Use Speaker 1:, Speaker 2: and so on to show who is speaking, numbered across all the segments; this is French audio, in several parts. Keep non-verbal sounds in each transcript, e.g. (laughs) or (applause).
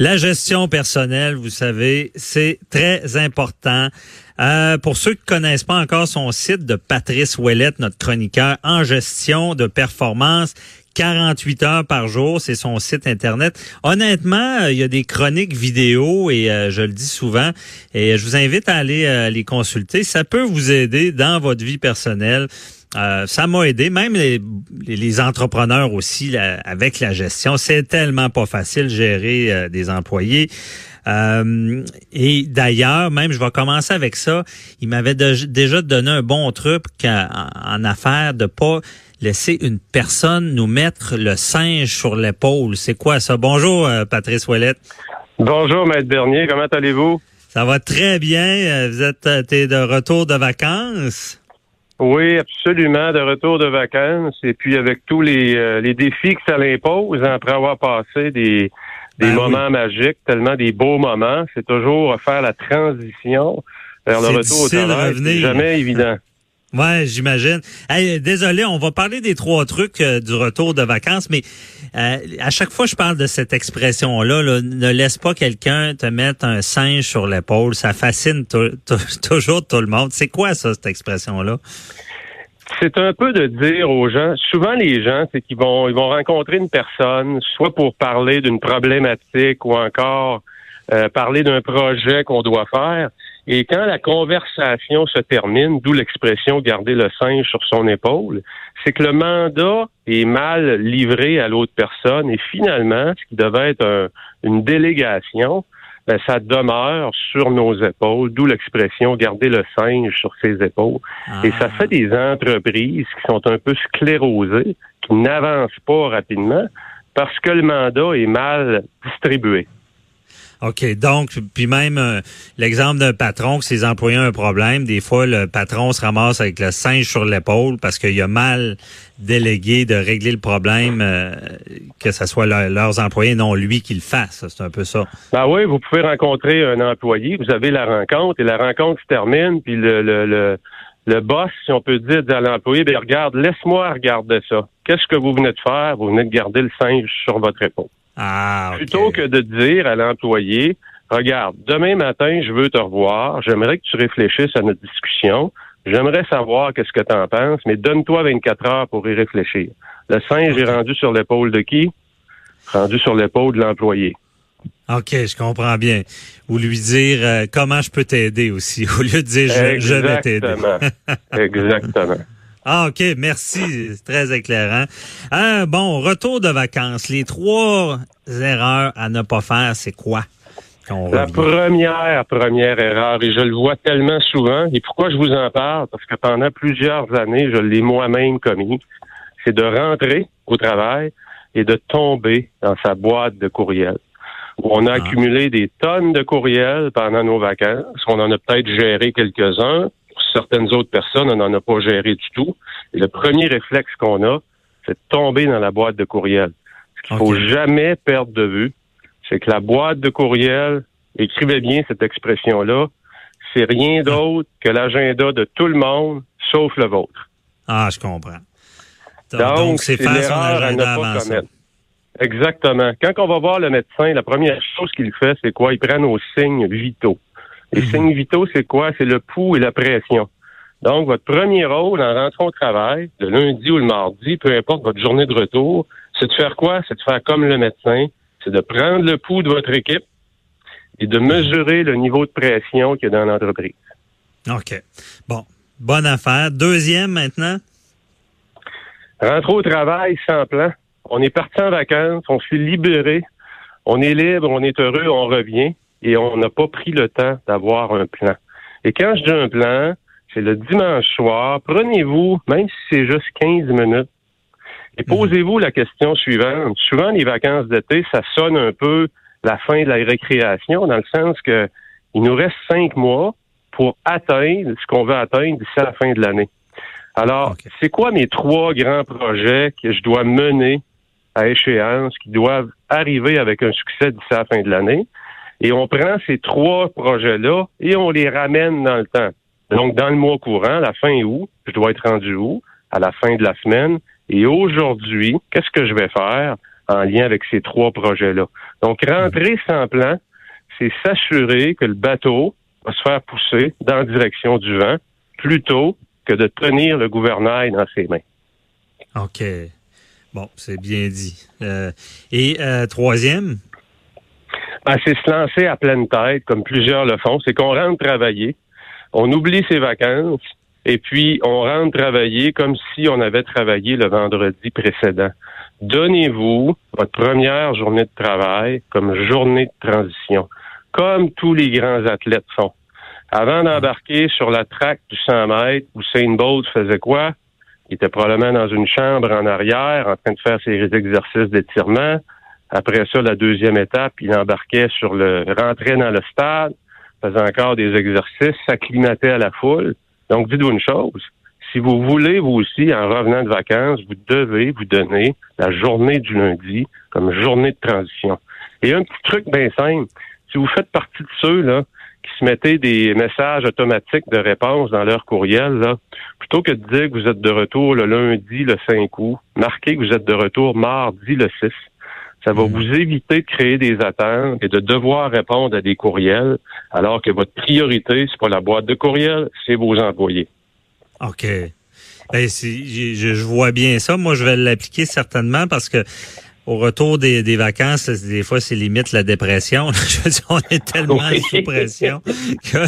Speaker 1: La gestion personnelle, vous savez, c'est très important. Euh, pour ceux qui ne connaissent pas encore son site de Patrice Ouellette, notre chroniqueur en gestion de performance, 48 heures par jour, c'est son site internet. Honnêtement, euh, il y a des chroniques vidéo et euh, je le dis souvent et je vous invite à aller les consulter. Ça peut vous aider dans votre vie personnelle. Euh, ça m'a aidé, même les, les entrepreneurs aussi avec la gestion. C'est tellement pas facile gérer euh, des employés. Euh, et d'ailleurs, même je vais commencer avec ça. Il m'avait déjà donné un bon truc en, en affaire de pas laisser une personne nous mettre le singe sur l'épaule. C'est quoi ça? Bonjour, Patrice Ouellette.
Speaker 2: Bonjour, Maître Bernier. Comment allez-vous?
Speaker 1: Ça va très bien. Vous êtes de retour de vacances?
Speaker 2: Oui, absolument, de retour de vacances. Et puis avec tous les, euh, les défis que ça l'impose, après avoir passé des, des ben moments magiques, tellement des beaux moments, c'est toujours faire la transition vers le retour au travail. C'est jamais évident. (laughs)
Speaker 1: Ouais, j'imagine. désolé, on va parler des trois trucs euh, du retour de vacances, mais euh, à chaque fois je parle de cette expression-là, ne laisse pas quelqu'un te mettre un singe sur l'épaule. Ça fascine (laughs) toujours tout le monde. C'est quoi ça, cette expression-là?
Speaker 2: C'est un peu de dire aux gens, souvent les gens, c'est qu'ils vont, ils vont rencontrer une personne, soit pour parler d'une problématique ou encore euh, parler d'un projet qu'on doit faire. Et quand la conversation se termine, d'où l'expression garder le singe sur son épaule, c'est que le mandat est mal livré à l'autre personne et finalement, ce qui devait être une délégation, ben, ça demeure sur nos épaules, d'où l'expression garder le singe sur ses épaules. Et ça ah. fait des entreprises qui sont un peu sclérosées, qui n'avancent pas rapidement parce que le mandat est mal distribué.
Speaker 1: OK. Donc, puis même euh, l'exemple d'un patron que ses employés ont un problème, des fois, le patron se ramasse avec le singe sur l'épaule parce qu'il a mal délégué de régler le problème, euh, que ce soit leurs employés, non lui qui le fasse. C'est un peu ça.
Speaker 2: Ben oui, vous pouvez rencontrer un employé, vous avez la rencontre et la rencontre se termine, puis le, le, le, le boss, si on peut dire, à l'employé, ben regarde, laisse-moi regarder ça. Qu'est-ce que vous venez de faire? Vous venez de garder le singe sur votre épaule.
Speaker 1: Ah,
Speaker 2: Plutôt que de dire à l'employé, regarde, demain matin, je veux te revoir, j'aimerais que tu réfléchisses à notre discussion, j'aimerais savoir qu'est-ce que tu en penses, mais donne-toi 24 heures pour y réfléchir. Le singe est rendu sur l'épaule de qui? Rendu sur l'épaule de l'employé.
Speaker 1: OK, je comprends bien. Ou lui dire euh, comment je peux t'aider aussi, (laughs) au lieu de dire je, je vais t'aider.
Speaker 2: Exactement. (laughs)
Speaker 1: Ah, OK, merci. C'est très éclairant. Euh, bon, retour de vacances. Les trois erreurs à ne pas faire, c'est quoi?
Speaker 2: La première, première erreur, et je le vois tellement souvent, et pourquoi je vous en parle? Parce que pendant plusieurs années, je l'ai moi-même commis, c'est de rentrer au travail et de tomber dans sa boîte de courriel. On a ah. accumulé des tonnes de courriels pendant nos vacances. On en a peut-être géré quelques-uns certaines autres personnes, on n'en a pas géré du tout. Et le premier réflexe qu'on a, c'est de tomber dans la boîte de courriel. Ce qu'il faut jamais perdre de vue, c'est que la boîte de courriel, écrivez bien cette expression-là, c'est rien ah. d'autre que l'agenda de tout le monde, sauf le vôtre.
Speaker 1: Ah, je comprends. Donc, c'est l'erreur à ne pas commettre.
Speaker 2: Exactement. Quand on va voir le médecin, la première chose qu'il fait, c'est quoi? Il prend nos signes vitaux. Les mhm. signes vitaux, c'est quoi? C'est le pouls et la pression. Donc, votre premier rôle en rentrant au travail, le lundi ou le mardi, peu importe votre journée de retour, c'est de faire quoi? C'est de faire comme le médecin, c'est de prendre le pouls de votre équipe et de mesurer le niveau de pression qu'il y a dans l'entreprise.
Speaker 1: OK. Bon, bonne affaire. Deuxième maintenant?
Speaker 2: Rentrer au travail sans plan. On est parti en vacances, on s'est libéré, on est libre, on est heureux, on revient et on n'a pas pris le temps d'avoir un plan. Et quand je dis un plan, c'est le dimanche soir, prenez-vous, même si c'est juste 15 minutes, et mhm. posez-vous la question suivante. Souvent, les vacances d'été, ça sonne un peu la fin de la récréation, dans le sens que il nous reste cinq mois pour atteindre ce qu'on veut atteindre d'ici à la fin de l'année. Alors, c'est quoi mes trois grands projets que je dois mener à échéance, qui doivent arriver avec un succès d'ici à la fin de l'année? Et on prend ces trois projets-là et on les ramène dans le temps. Donc, dans le mois courant, la fin août, je dois être rendu où? À la fin de la semaine. Et aujourd'hui, qu'est-ce que je vais faire? en lien avec ces trois projets-là? Donc, rentrer sans plan, c'est s'assurer que le bateau va se faire pousser dans la direction du vent plutôt que de tenir le gouvernail dans ses mains.
Speaker 1: OK. Bon, c'est bien dit. Euh, et euh, troisième?
Speaker 2: Ben, c'est se lancer à pleine tête, comme plusieurs le font. C'est qu'on rentre travailler, on oublie ses vacances, et puis on rentre travailler comme si on avait travaillé le vendredi précédent. Donnez-vous votre première journée de travail comme journée de transition, comme tous les grands athlètes font. Avant d'embarquer sur la traque du 100 mètres, où Saint Bolt faisait quoi? Il était probablement dans une chambre en arrière, en train de faire ses exercices d'étirement. Après ça, la deuxième étape, il embarquait sur le, rentrait dans le stade, faisait encore des exercices, s'acclimatait à la foule. Donc, dites-vous une chose. Si vous voulez, vous aussi, en revenant de vacances, vous devez vous donner la journée du lundi comme journée de transition. Et un petit truc bien simple. Si vous faites partie de ceux, là, qui se mettaient des messages automatiques de réponse dans leur courriel, là, plutôt que de dire que vous êtes de retour le lundi, le 5 août, marquez que vous êtes de retour mardi, le 6. Ça va hmm. vous éviter de créer des attentes et de devoir répondre à des courriels, alors que votre priorité, c'est pas la boîte de courriel, c'est vos employés.
Speaker 1: OK. Ben, je, je vois bien ça. Moi, je vais l'appliquer certainement parce que au retour des, des vacances, des fois, c'est limite la dépression. (laughs) Je veux dire, on est tellement sous pression que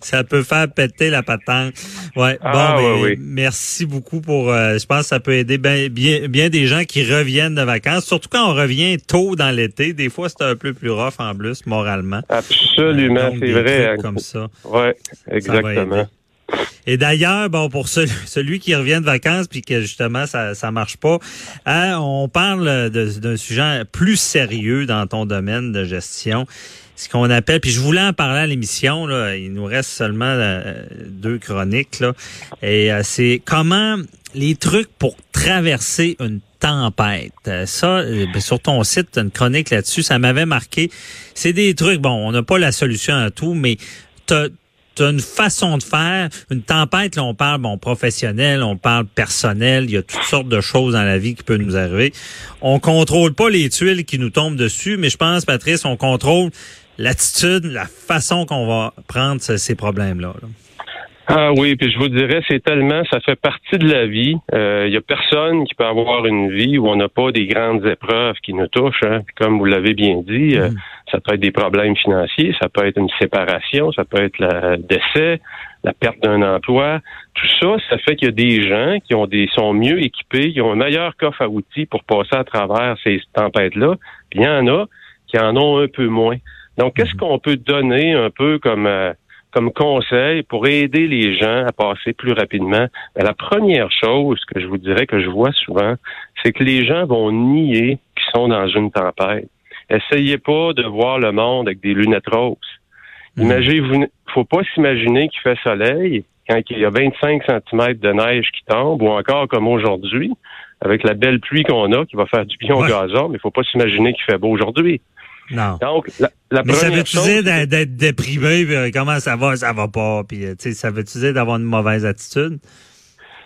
Speaker 1: ça peut faire péter la patente. Ouais.
Speaker 2: Ah,
Speaker 1: bon, ben, merci beaucoup pour. Euh, je pense que ça peut aider bien, bien, bien des gens qui reviennent de vacances, surtout quand on revient tôt dans l'été. Des fois, c'est un peu plus rough en plus moralement.
Speaker 2: Absolument, c'est vrai. Hein.
Speaker 1: Comme ça.
Speaker 2: Ouais, exactement.
Speaker 1: Et d'ailleurs, bon, pour (laughs) celui, qui revient de vacances puis que justement ça ça marche pas, hein, on parle d'un sujet plus sérieux dans ton domaine de gestion, ce qu'on appelle. Puis je voulais en parler à l'émission. Là, il nous reste seulement euh, deux chroniques là, et euh, c'est comment les trucs pour traverser une tempête. Ça, euh, ben, sur ton site, une chronique là-dessus, ça m'avait marqué. C'est des trucs, bon, on n'a pas la solution à tout, mais tu une façon de faire. Une tempête, là, on parle bon professionnel, on parle personnel. Il y a toutes sortes de choses dans la vie qui peuvent nous arriver. On contrôle pas les tuiles qui nous tombent dessus, mais je pense, Patrice, on contrôle l'attitude, la façon qu'on va prendre ces problèmes-là. là
Speaker 2: ah oui, puis je vous dirais, c'est tellement, ça fait partie de la vie. Il euh, y a personne qui peut avoir une vie où on n'a pas des grandes épreuves qui nous touchent. Hein. comme vous l'avez bien dit, euh, mm. ça peut être des problèmes financiers, ça peut être une séparation, ça peut être le décès, la perte d'un emploi. Tout ça, ça fait qu'il y a des gens qui ont des sont mieux équipés, qui ont un meilleur coffre à outils pour passer à travers ces tempêtes-là. Puis il y en a qui en ont un peu moins. Donc, qu'est-ce mm. qu'on peut donner un peu comme euh, comme conseil pour aider les gens à passer plus rapidement, ben, la première chose que je vous dirais que je vois souvent, c'est que les gens vont nier qu'ils sont dans une tempête. Essayez pas de voir le monde avec des lunettes roses. Hmm. Imaginez, faut pas s'imaginer qu'il fait soleil quand il y a 25 cm de neige qui tombe, ou encore comme aujourd'hui, avec la belle pluie qu'on a, qui va faire du bien au gazon, mais il faut pas s'imaginer qu'il fait beau aujourd'hui.
Speaker 1: Non. Donc, la, Mais ça veut-tu dire d'être déprimé, euh, comment ça va, ça va pas, puis euh, ça veut-tu dire d'avoir une mauvaise attitude?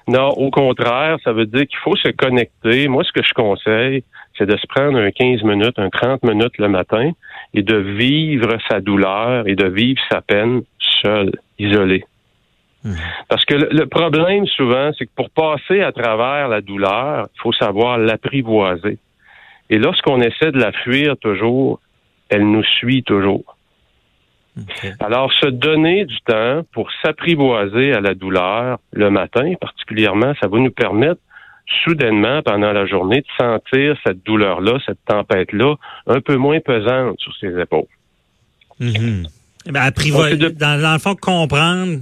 Speaker 2: Non, au contraire, ça veut dire qu'il faut se connecter. Moi, ce que je conseille, c'est de se prendre un 15 minutes, un 30 minutes le matin et de vivre sa douleur et de vivre sa peine seul, isolé. Mmh. Parce que le, problème souvent, c'est que pour passer à travers la douleur, il faut savoir l'apprivoiser. Et lorsqu'on essaie de la fuir toujours, elle nous suit toujours. Alors, se donner du temps pour s'apprivoiser à la douleur le matin, particulièrement, ça va nous permettre soudainement, pendant la journée, de sentir cette douleur-là, cette tempête-là, un peu moins pesante sur ses épaules.
Speaker 1: Mm apprivoiser, dans, dans, le fond, comprendre,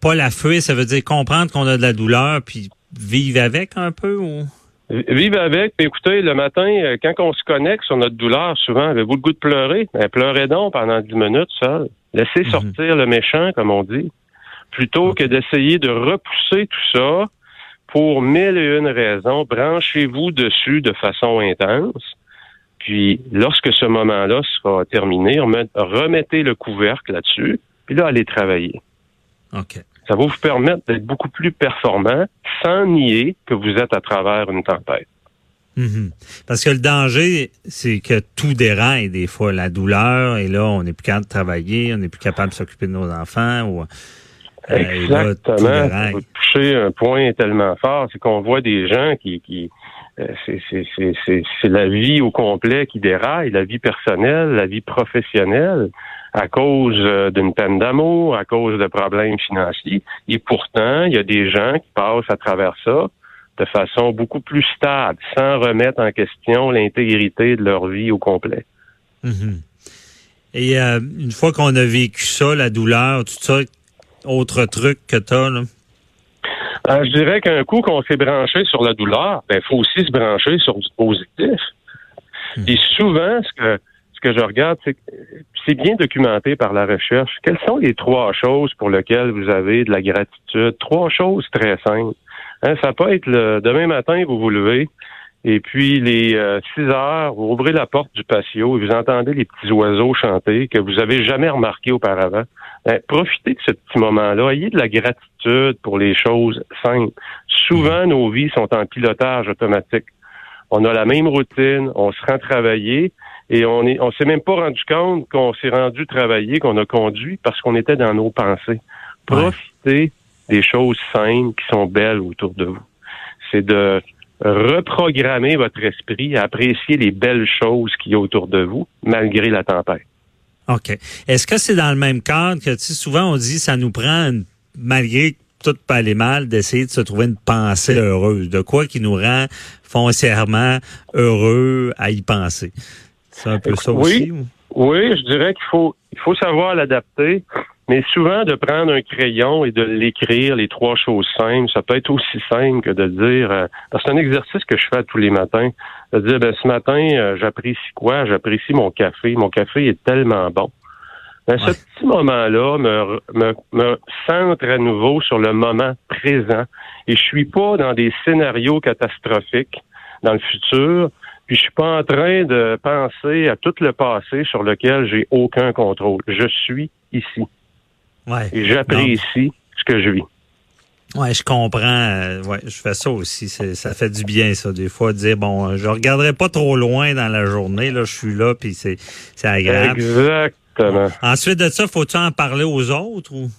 Speaker 1: pas la fuir, ça veut dire comprendre qu'on a de la douleur, puis vivre avec un peu ou?
Speaker 2: Vive avec. écoutez, le matin, euh, quand on se connecte sur notre douleur, souvent, avez-vous le goût de pleurer? Ben, pleurez donc pendant dix minutes seul. Laissez mhm. sortir le méchant, comme on dit, plutôt que d'essayer de repousser tout ça pour mille et une raisons. Branchez-vous dessus de façon intense. Puis, lorsque ce moment-là sera terminé, remettez le couvercle là-dessus, puis là, allez travailler.
Speaker 1: OK.
Speaker 2: Ça va vous permettre d'être beaucoup plus performant sans nier que vous êtes à travers une tempête.
Speaker 1: Mhm. Parce que le danger, c'est que tout déraille des fois, la douleur, et là, on n'est plus capable de travailler, on n'est plus capable de s'occuper de nos enfants. Ou,
Speaker 2: euh, Exactement. Vous touchez un point tellement fort, c'est qu'on voit des gens qui, qui euh, c'est la vie au complet qui déraille, la vie personnelle, la vie professionnelle, à cause euh, d'une peine d'amour, à cause de problèmes financiers. Et pourtant, il y a des gens qui passent à travers ça de façon beaucoup plus stable, sans remettre en question l'intégrité de leur vie au complet.
Speaker 1: Mhm. Et euh, une fois qu'on a vécu ça, la douleur, tout ça, autre truc que tu as, là?
Speaker 2: Euh, je dirais qu'un coup qu'on s'est branché sur la douleur, il ben, faut aussi se brancher sur du positif. Hmm. Et souvent, ce que ce que je regarde, c'est c'est bien documenté par la recherche. Quelles sont les trois choses pour lesquelles vous avez de la gratitude? Trois choses très simples. Hein, ça peut être le demain matin, vous vous levez, et puis les euh, 6 heures, vous ouvrez la porte du patio et vous entendez les petits oiseaux chanter que vous avez jamais remarqué auparavant. Ben, profitez de ce petit moment-là. Ayez de la gratitude pour les choses simples. Souvent, nos vies sont en pilotage automatique. On a la même routine, on se rend travailler et on est, on s'est même pas rendu compte qu'on s'est rendu travailler, qu'on a conduit parce qu'on était dans nos pensées. Profitez des choses simples qui sont belles autour de vous. C'est de reprogrammer votre esprit à apprécier les belles choses qui y a autour de vous, malgré la tempête.
Speaker 1: OK. Est-ce que c'est dans le même cadre que, tu souvent on dit ça nous prend, malgré tout pas aller mal, d'essayer de se trouver une pensée heureuse, de quoi qui nous rend foncièrement heureux à y penser? C'est un peu ça
Speaker 2: aussi? Oui, je dirais qu'il faut, il faut savoir l'adapter. Mais souvent, de prendre un crayon et de l'écrire, les trois choses simples, ça peut être aussi simple que de dire, euh, c'est un exercice que je fais tous les matins, de dire, ben, ce matin, euh, j'apprécie quoi? J'apprécie mon café. Mon café est tellement bon. Ben, Ce petit moment-là me, me, me centre à nouveau sur le moment présent et je suis pas dans des scénarios catastrophiques dans le futur, puis je suis pas en train de penser à tout le passé sur lequel j'ai aucun contrôle. Je suis ici. Et j'apprécie ce que je vis.
Speaker 1: Ouais, je comprends. Euh, ouais, je fais ça aussi. Ça fait du bien, ça, des fois, de dire bon, je regarderai pas trop loin dans la journée. Là, je suis là, puis c'est agréable.
Speaker 2: Exactement.
Speaker 1: Ensuite de ça, faut-tu en parler aux autres ou?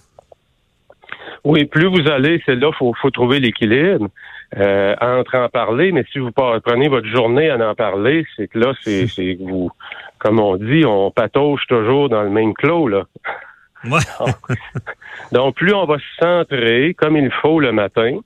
Speaker 2: Oui, plus vous allez, c'est là, faut, faut trouver l'équilibre euh, entre en parler. Mais si vous prenez votre journée à en parler, c'est que là, c'est (laughs) vous, comme on dit, on patauge toujours dans le même clos là. (laughs) Donc, plus on va se centrer comme il faut le matin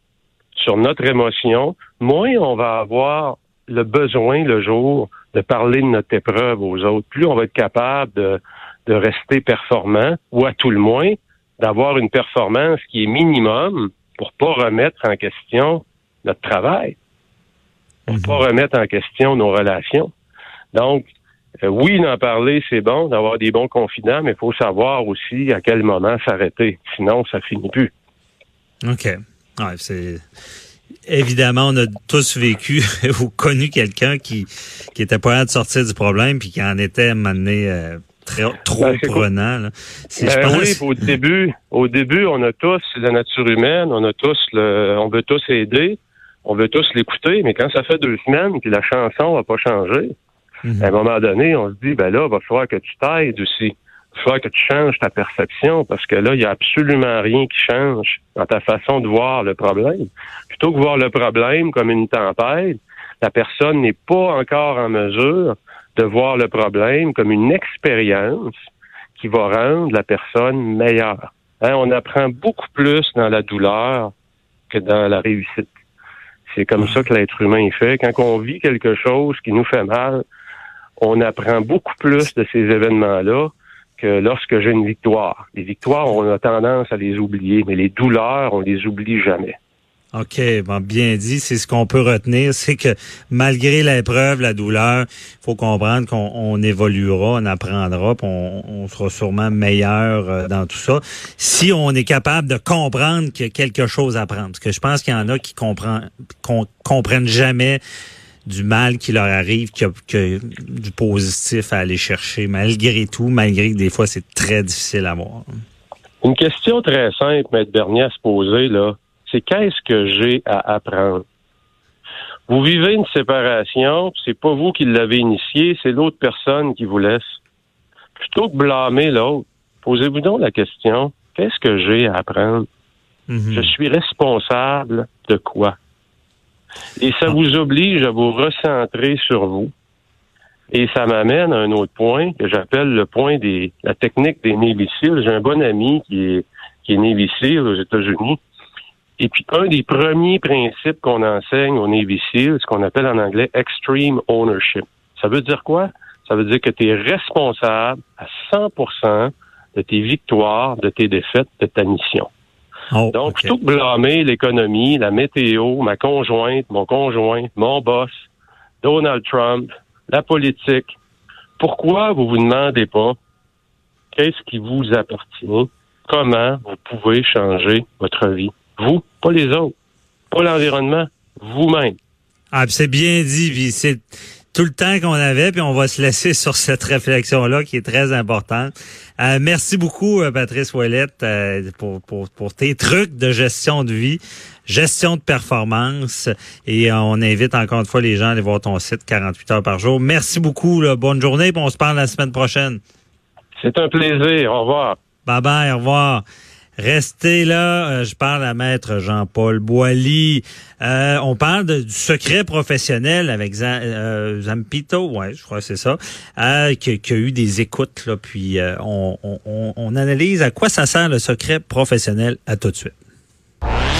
Speaker 2: sur notre émotion, moins on va avoir le besoin le jour de parler de notre épreuve aux autres. Plus on va être capable de, de rester performant, ou à tout le moins, d'avoir une performance qui est minimum pour pas remettre en question notre travail, pour mhm. pas remettre en question nos relations. Donc, euh, oui, d'en parler, c'est bon, d'avoir des bons confidents, mais il faut savoir aussi à quel moment s'arrêter. Sinon, ça finit plus.
Speaker 1: OK. Ouais, c'est évidemment, on a tous vécu (laughs) ou connu quelqu'un qui qui était pas de sortir du problème puis qui en était amené euh, très trop ben, prenant.
Speaker 2: Là. Ben oui, au début, au début, on a tous la nature humaine, on a tous le, on veut tous aider, on veut tous l'écouter, mais quand ça fait deux semaines que la chanson n'a pas changé, Mhm. À un moment donné, on se dit, ben là, il va falloir que tu t'aides aussi. Il va falloir que tu changes ta perception parce que là, il n'y a absolument rien qui change dans ta façon de voir le problème. Plutôt que voir le problème comme une tempête, la personne n'est pas encore en mesure de voir le problème comme une expérience qui va rendre la personne meilleure. Hein, on apprend beaucoup plus dans la douleur que dans la réussite. C'est comme ça que l'être humain est fait. Quand on vit quelque chose qui nous fait mal, on apprend beaucoup plus de ces événements-là que lorsque j'ai une victoire. Les victoires, on a tendance à les oublier, mais les douleurs, on les oublie jamais.
Speaker 1: OK, bon, bien dit. C'est ce qu'on peut retenir, (laughs) c'est que malgré l'épreuve, la douleur, faut comprendre qu'on évoluera, on apprendra, puis on, sera sûrement meilleur euh, dans tout ça. Si on est capable de comprendre qu'il y a quelque chose à apprendre, parce que je pense qu'il y en a qui comprennent, comprennent jamais du mal qui leur arrive que, que du positif à aller chercher, malgré tout, malgré que des fois c'est très difficile à voir.
Speaker 2: Une question très simple, Maître Bernier, à se poser, là, c'est qu'est-ce que j'ai à apprendre? Vous vivez une séparation, c'est pas vous qui l'avez initié, c'est l'autre personne qui vous laisse. Plutôt que blâmer l'autre, posez-vous donc la question, qu'est-ce que j'ai à apprendre?
Speaker 1: Mhm.
Speaker 2: Je suis responsable de quoi? Et ça vous oblige à vous recentrer sur vous. Et ça m'amène à un autre point que j'appelle le point des la technique des Seals. J'ai un bon ami qui est qui est aux États-Unis. Et puis un des premiers principes qu'on enseigne au Navy Seal, ce qu'on appelle en anglais extreme ownership. Ça veut dire quoi? Ça veut dire que tu es responsable à 100% de tes victoires, de tes défaites, de ta mission.
Speaker 1: Oh,
Speaker 2: Donc,
Speaker 1: ok.
Speaker 2: plutôt que blâmer l'économie, la météo, ma conjointe, mon conjoint, mon boss, Donald Trump, la politique, pourquoi vous vous demandez pas qu'est-ce qui vous appartient, comment vous pouvez changer votre vie? Vous, pas les autres, pas l'environnement, vous-même.
Speaker 1: Ah, c'est bien dit, puis c'est tout le temps qu'on avait, puis on va se laisser (laughs) sur cette réflexion-là qui est très importante. Euh, merci beaucoup, euh, Patrice Ouellette, euh, pour, pour, pour tes trucs de gestion de vie, gestion de performance. Et on invite encore une fois les gens à aller voir ton site 48 heures par jour. Merci beaucoup, là. bonne journée, puis on se parle la semaine prochaine.
Speaker 2: C'est un plaisir. Au revoir.
Speaker 1: Bye bye, au revoir. Restez là, euh, je parle à maître Jean-Paul Boilly. Euh, on parle du secret professionnel avec euh, Zampito, ouais, je crois que c'est ça, qui, a eu des écoutes là, puis on- on analyse à quoi ça sert le secret professionnel. À tout de suite.